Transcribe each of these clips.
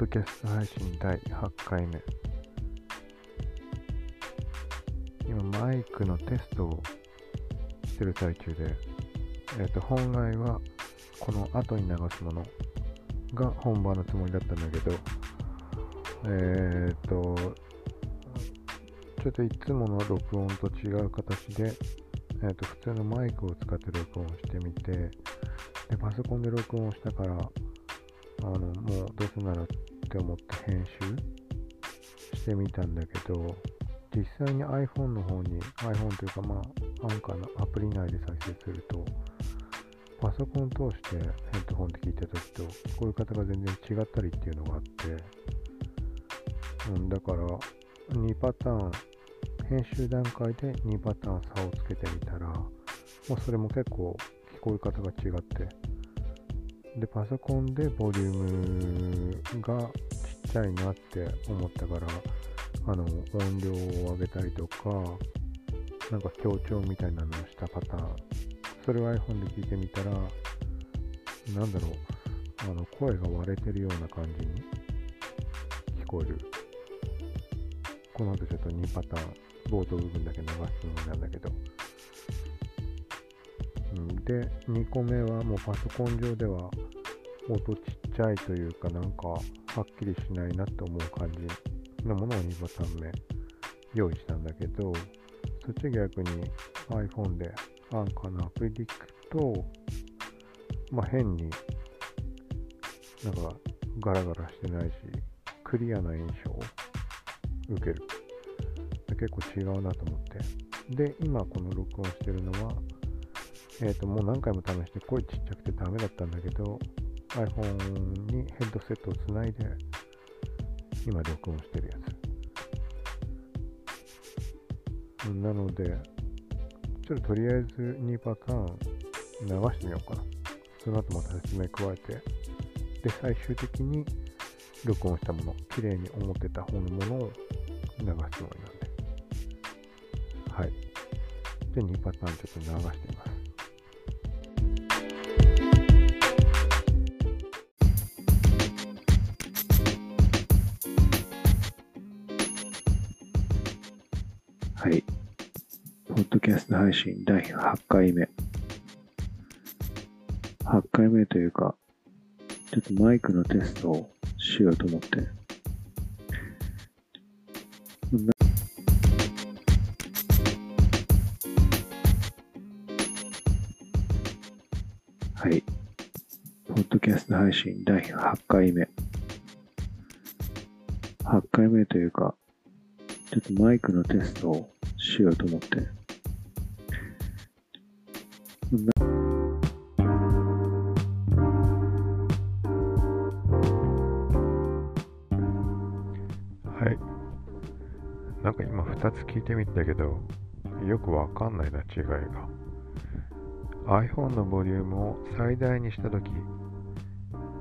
ドキャスト配信第8回目。今、マイクのテストをしてる最中で、えっ、と、本来はこの後に流すものが本番のつもりだったんだけど、えっ、と、ちょっといつもの録音と違う形で、えっ、と、普通のマイクを使って録音してみて、で、パソコンで録音したから、あの、もうどうせならって思って編集してみたんだけど、実際に iPhone の方に、iPhone というかまあ、アンカーのアプリ内で再生すると、パソコン通してヘッドホンで聞いた時と聞こえ方が全然違ったりっていうのがあって、うん、だから2パターン、編集段階で2パターン差をつけてみたら、まあ、それも結構聞こえ方が違って、で、パソコンでボリュームがちっちゃいなって思ったから、あの、音量を上げたりとか、なんか強調みたいなのをしたパターン。それを iPhone で聞いてみたら、なんだろう、あの、声が割れてるような感じに聞こえる。この後ちょっと2パターン、冒頭部分だけ流すつもりなんだけど、で、2個目はもうパソコン上では音ちっちゃいというかなんかはっきりしないなって思う感じのものを2パタン目用意したんだけど、そっち逆に iPhone でアンカーのアプリで聞くと、まあ変になんかガラガラしてないし、クリアな印象を受ける。結構違うなと思って。で、今この録音してるのはえっ、ー、と、もう何回も試して声ちっちゃくてダメだったんだけど、iPhone にヘッドセットをつないで、今録音してるやつ。なので、ちょっととりあえず2パターン流してみようかな。その後また説明加えて、で、最終的に録音したもの、綺麗に思ってた方のものを流すつもりなんで。はい。で、2パターンちょっと流してみます。はい。ポッドキャスト配信第8回目。8回目というか、ちょっとマイクのテストをしようと思って。はい。ポッドキャスト配信第8回目。8回目というか、ちょっとマイクのテストをしようと思って。はい。なんか今2つ聞いてみたけど、よくわかんないな、違いが。iPhone のボリュームを最大にしたとき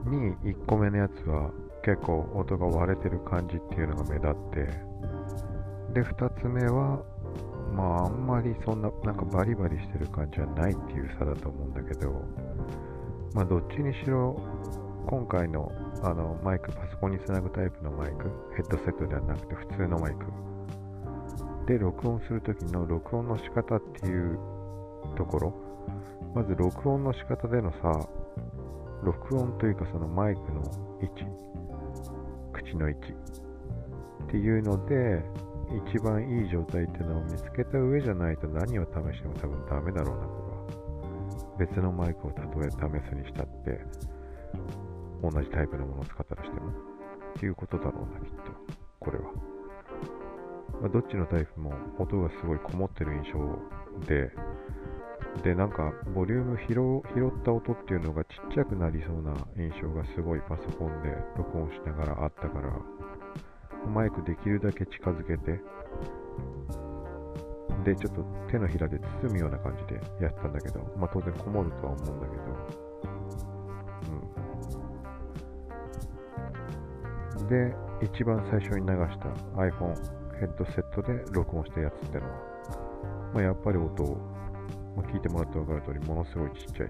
に1個目のやつは結構音が割れてる感じっていうのが目立ってで、2つ目は、まあ、あんまりそんな、なんかバリバリしてる感じはないっていう差だと思うんだけど、まあ、どっちにしろ、今回のあのマイク、パソコンにつなぐタイプのマイク、ヘッドセットではなくて普通のマイク。で録音するときの録音の仕方っていうところ、まず録音の仕方でのさ、録音というかそのマイクの位置、口の位置。っていうので、一番いい状態っていうのを見つけた上じゃないと何を試しても多分ダメだろうなとか別のマイクをたとえ試すにしたって同じタイプのものを使ったとしてもっていうことだろうなきっとこれは、まあ、どっちのタイプも音がすごいこもってる印象ででなんかボリューム拾拾った音っていうのがちっちゃくなりそうな印象がすごいパソコンで録音しながらあったからマイクできるだけ近づけて、で、ちょっと手のひらで包むような感じでやったんだけど、まあ当然こもるとは思うんだけど、うん。で、一番最初に流した iPhone ヘッドセットで録音したやつってのは、まあ、やっぱり音を、まあ、聞いてもらって分かる通り、ものすごいちっちゃい。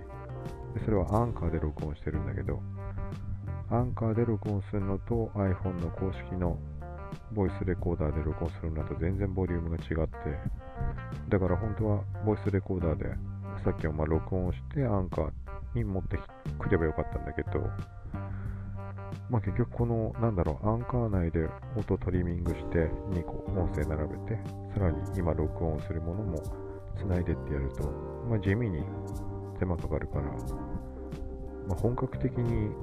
でそれはアンカーで録音してるんだけど、アンカーで録音するのと iPhone の公式のボイスレコーダーで録音するのと全然ボリュームが違って、だから本当はボイスレコーダーでさっきはま録音をしてアンカーに持ってくればよかったんだけど、まあ結局この、なんだろう、アンカー内で音トリミングして2個音声並べて、さらに今録音するものもつないでってやると、まあ地味に手間かかるから、まあ、本格的に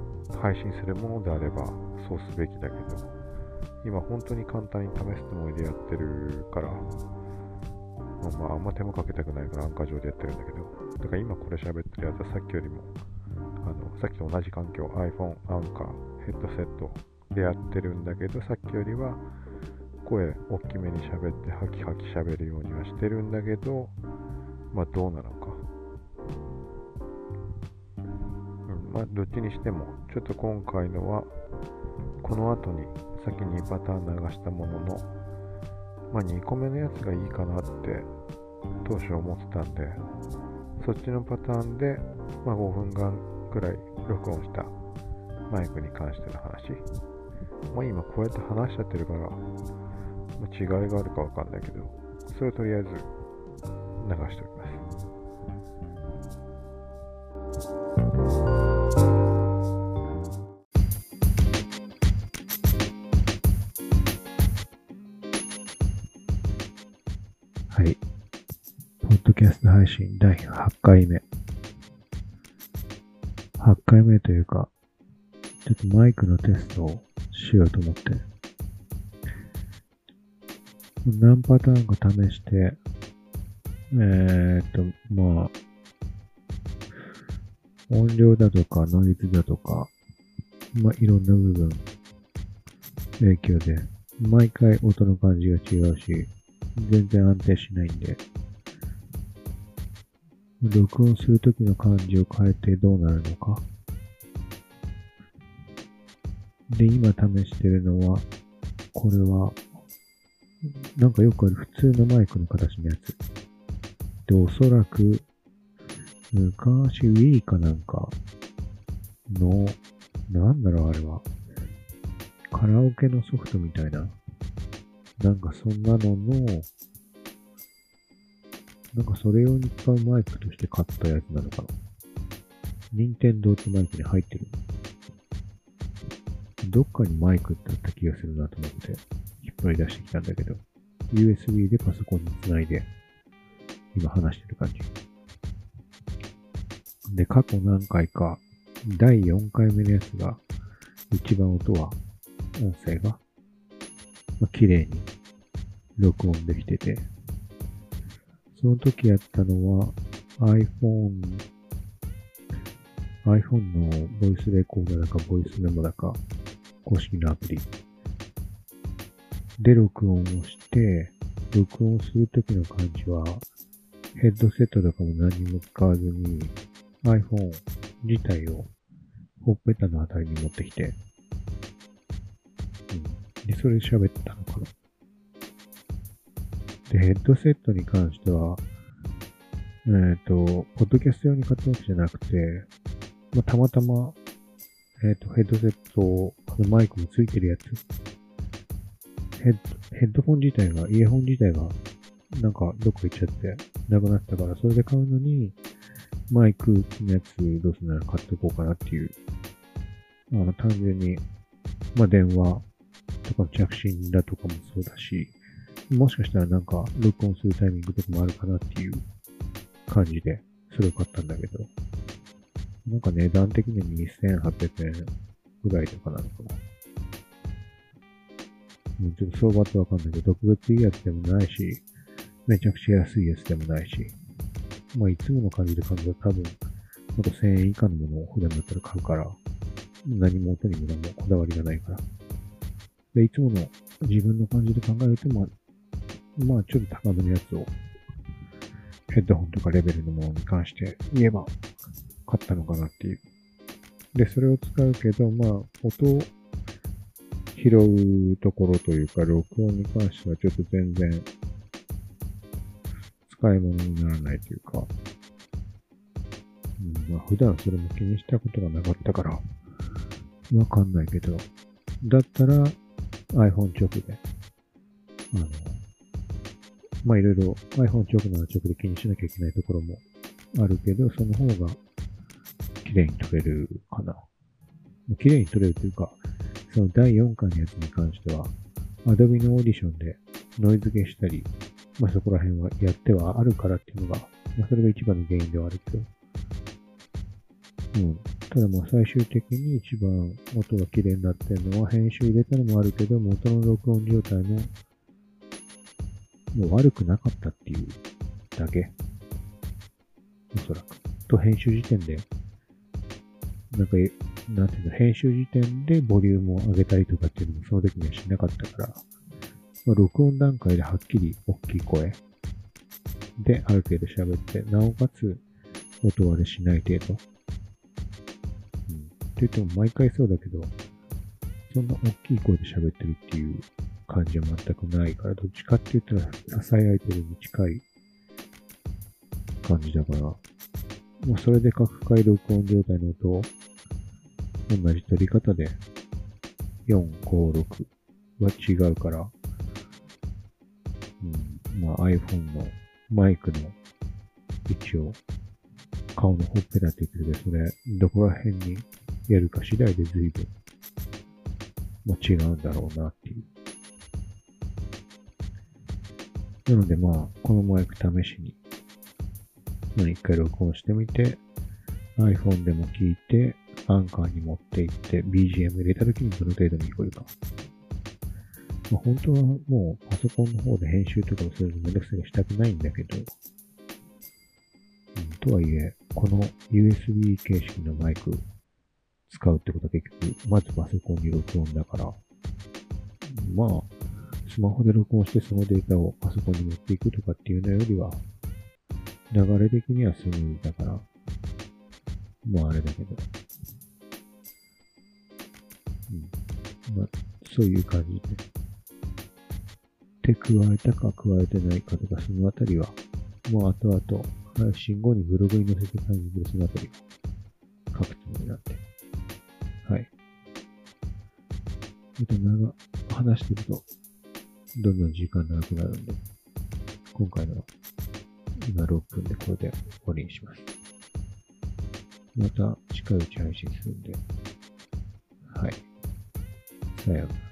配信するものであればそうすべきだけど、今本当に簡単に試すつもりでやってるから、まあ、あんま手間かけたくないからアンカー上でやってるんだけど、だから今これ喋ってるやつはさっきよりも、あのさっきと同じ環境、iPhone、アンカー、ヘッドセットでやってるんだけど、さっきよりは声大きめに喋ってハキハキ喋るようにはしてるんだけど、まあどうなのか。うん、まあどっちにしても、ちょっと今回のは、この後に先にパター流したものの、まあ2個目のやつがいいかなって当初思ってたんで、そっちのパターンで、まあ5分間くらい録音したマイクに関しての話。まあ今こうやって話しちゃってるから、まあ、違いがあるかわかんないけど、それをとりあえず流しておきます。配信第8回目。8回目というか、ちょっとマイクのテストをしようと思って、何パターンか試して、えー、っと、まあ、音量だとかノイズだとか、まあ、いろんな部分、影響で、毎回音の感じが違うし、全然安定しないんで、録音するときの感じを変えてどうなるのか。で、今試してるのは、これは、なんかよくある普通のマイクの形のやつ。で、おそらく、昔 Wii かなんかの、なんだろうあれは。カラオケのソフトみたいな。なんかそんなのの、なんかそれ用に使うマイクとして買ったやつなのかな。任天堂ってマイクに入ってるどっかにマイクってあった気がするなと思って、引っ張り出してきたんだけど、USB でパソコンにつないで、今話してる感じ。で、過去何回か、第4回目のやつが、一番音は、音声が、まあ、綺麗に録音できてて、その時やったのは iPhone、iPhone のボイスレコーダーだかボイスメモだか公式のアプリで録音をして、録音するときの感じは、ヘッドセットとかも何も使わずに iPhone 自体をほっぺたのあたりに持ってきて、うん。で、それで喋ったの。で、ヘッドセットに関しては、えっ、ー、と、ポッドキャスト用に買ったわけじゃなくて、まあ、たまたま、えっ、ー、と、ヘッドセットを、あのマイクもついてるやつ。ヘッド、ヘッドフォン自体が、イヤホン自体が、なんかどっか行っちゃって、なくなったから、それで買うのに、マイクのやつどうすんなら買っていこうかなっていう、あの、単純に、まあ、電話とか着信だとかもそうだし、もしかしたらなんか、録音するタイミングとかもあるかなっていう感じで、それを買ったんだけど、なんか値段的に2800円ぐらいとかなのかな。もうちょっと相場ってわかんないけど、特別いいやつでもないし、めちゃくちゃ安いやつでもないし、まあいつもの感じで考えたら多分、あと1000円以下のものを普段だったら買うから、何も音に無駄もこだわりがないから。で、いつもの自分の感じで考えると、まあ、ちょっと高めのやつを、ヘッドホンとかレベルのものに関して言えば、買ったのかなっていう。で、それを使うけど、まあ、音を拾うところというか、録音に関してはちょっと全然、使い物にならないというか、うん、まあ、普段それも気にしたことがなかったから、わかんないけど、だったら iPhone 直で、あの、まあ、いろいろ iPhone 直なら直で気にしなきゃいけないところもあるけど、その方が綺麗に撮れるかな。綺麗に撮れるというか、その第4巻のやつに関しては、Adobe のオーディションでノイズ消したり、まあそこら辺はやってはあるからっていうのが、まあそれが一番の原因ではあるけど、うん。ただまあ最終的に一番音が綺麗になってるのは編集入れたのもあるけど、元の録音状態ももう悪くなかったっていうだけ。おそらく。と編集時点で、なんか、なんていうの、編集時点でボリュームを上げたりとかっていうのもその時にはしなかったから、まあ、録音段階ではっきり大きい声である程度喋って、なおかつ音割れしない程度。うん。って言っても毎回そうだけど、そんな大きい声で喋ってるっていう感じは全くないから、どっちかって言ったら支え合えてるに近い感じだから、もうそれで各回録音状態の音を同じ取り方で4、5、6は違うから、うん、まあ iPhone のマイクの位置を顔のほっぺだって言ってるけど、それどこら辺にやるか次第で随分、まあ、違うんだろうなっていう。なのでまあ、このマイク試しにまあ、一回録音してみて、iPhone でも聞いて、アンカーに持っていって、BGM 入れた時にどの程度に聞こえるか。まあ、本当はもうパソコンの方で編集とかをするのめんどくさいしたくないんだけど、うん、とはいえ、この USB 形式のマイク使うってことは結局、まずパソコンに録音だから、まあ、スマホで録音してそのデータをパソコンに持っていくとかっていうのよりは、流れ的にはスムーズだから、もうあれだけど。うん。まあ、そういう感じで。手加えたか加えてないかとか、そのあたりは、もう後々、配信後にブログに載せてタイミングでそのあたりを書くつもりなんで。はい。また長、話してると、どんどん時間長くなるんで、今回の今6分でこれで終わりにします。また近いうち配信するんで、はい。さようなら。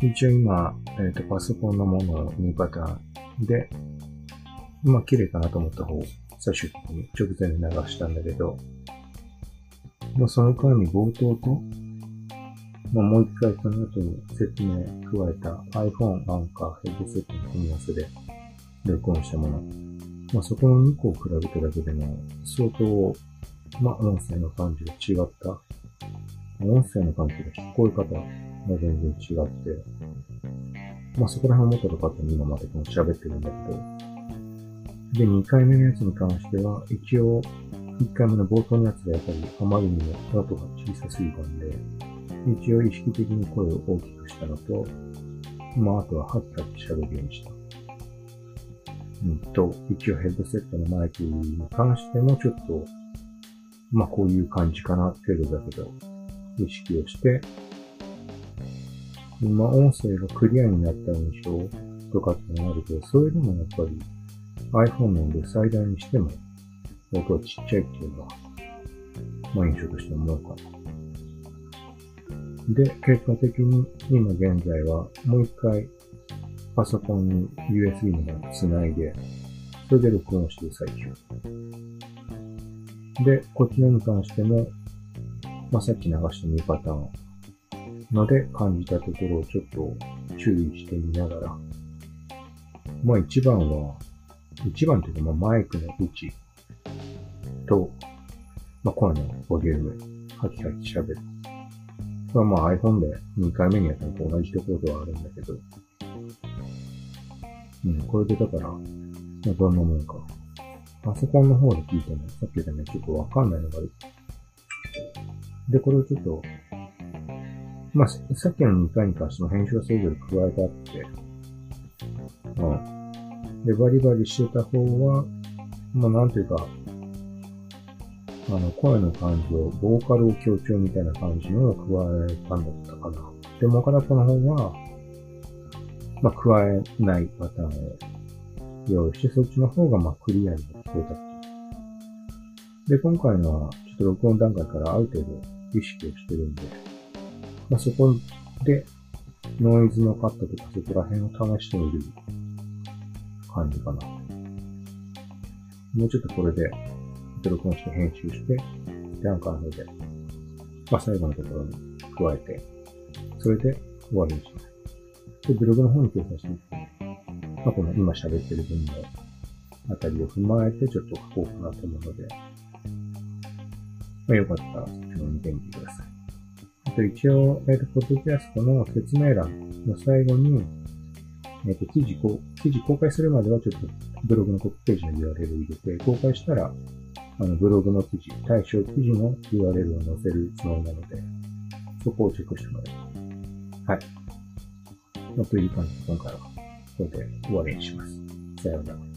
一応今、えっ、ー、と、パソコンのものの2パターンで、まあ綺麗かなと思った方を最終的に直前で流したんだけど、まあその間に冒頭と、まあもう一回その後に説明加えた iPhone アンカーヘッドセットの組み合わせで録音したもの。まあそこの2個を比べただけでも相当、まあ音声の感じが違った。音声の感じが聞こえ方全然違って、まあそこら辺を元とかって今までこの喋ってるんだけど、で、2回目のやつに関しては、一応、1回目の冒頭のやつがやっぱりあまりにも音が小さすぎたんで、一応意識的に声を大きくしたのと、まあ、あとはハッハッ喋るようにした。うんと、一応ヘッドセットのマイクに関してもちょっと、まあこういう感じかな程度だけど、意識をして、まあ音声がクリアになった印象とかってのがあるけど、それでもやっぱり iPhone なんで最大にしても音はちっちゃいっていうのが、まあ印象として思うかな。で、結果的に今現在はもう一回パソコンに USB の方に繋いで、それで録音してる最中。で、こちらに関しても、まあ、さっき流した2パターンので感じたところをちょっと注意してみながら、まあ一番は一番というか、まあ、マイクの位置と、まあ、声のボリューム、ハキハキ喋る。これはまあ iPhone で2回目にやったのと同じところではあるんだけど、うん、これでだから、まあ、どんなもんか。パソコンの方で聞いても、さっき言ったね、ちょっとわかんないのがある。で、これをちょっと、まあ、さっきの2回に関しても編集はそれぞれ加えてあって、うん。で、バリバリしてた方は、まあ、なんていうか、あの、声の感じを、ボーカルを強調みたいな感じのを加えたんだったかな。でも、片っぽの方は、まあ、加えないパターンを用意して、そっちの方が、まあ、クリアに聞こえたで、今回のは、ちょっと録音段階からある程度意識をしてるんで、まあ、そこで、ノイズのカットとかそこら辺を試してみる感じかな。もうちょっとこれで、録音して編集して、で、アンカーので、まあ、最後のところに加えて、それで終わりにします。で、ブログの方に掲載してみて、まあ、この今喋ってる分のあたりを踏まえてちょっと書こうかなと思うので、まあ、よかったらそっちも見てみてください。あと一応、えっ、ー、と、ポッドキャストの説明欄の最後に、えっ、ー、と、記事こ、記事公開するまではちょっとブログのトップページの URL を入れて、公開したら、あの、ブログの記事、対象記事の URL を載せるつもりなので、そこをチェックしてもらえば。はい。まあ、という感じで今回はこれで終わりにします。さようなら。